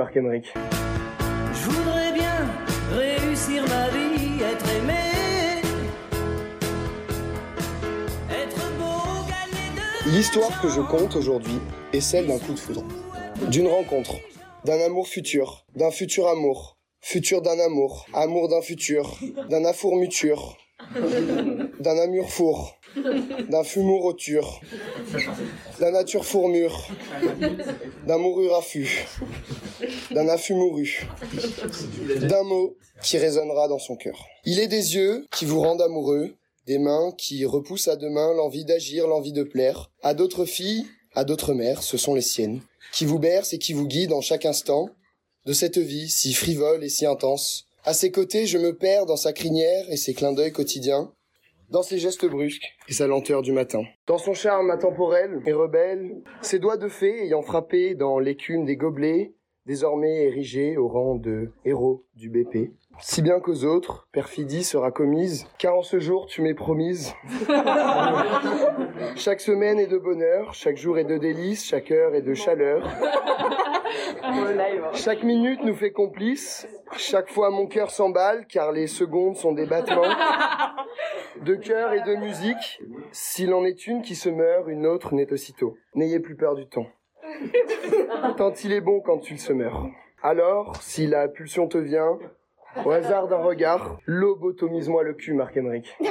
Marc Emmerich. Je voudrais bien réussir ma vie, être aimé, être beau, gagner de L'histoire que je compte aujourd'hui est celle d'un coup de foudre. D'une rencontre, d'un amour futur, d'un futur amour, futur d'un amour, amour d'un futur, d'un afour muture, d'un amur four, d'un fumour d'un nature fourmure, d'un mourure affût, d'un affût mouru, d'un mot qui résonnera dans son cœur. Il est des yeux qui vous rendent amoureux, des mains qui repoussent à demain l'envie d'agir, l'envie de plaire. À d'autres filles, à d'autres mères, ce sont les siennes, qui vous bercent et qui vous guident en chaque instant de cette vie si frivole et si intense. À ses côtés, je me perds dans sa crinière et ses clins d'œil quotidiens, dans ses gestes brusques et sa lenteur du matin. Dans son charme intemporel et rebelle, ses doigts de fée ayant frappé dans l'écume des gobelets, désormais érigés au rang de héros du BP. Si bien qu'aux autres, perfidie sera commise, car en ce jour tu m'es promise. chaque semaine est de bonheur, chaque jour est de délices, chaque heure est de chaleur. Chaque minute nous fait complices, chaque fois mon cœur s'emballe, car les secondes sont des battements de cœur et de musique. S'il en est une qui se meurt, une autre naît aussitôt. N'ayez plus peur du temps. Tant il est bon quand il se meurt. Alors, si la pulsion te vient, au hasard d'un regard, lobotomise-moi le cul, Marc Emmerich. Oh,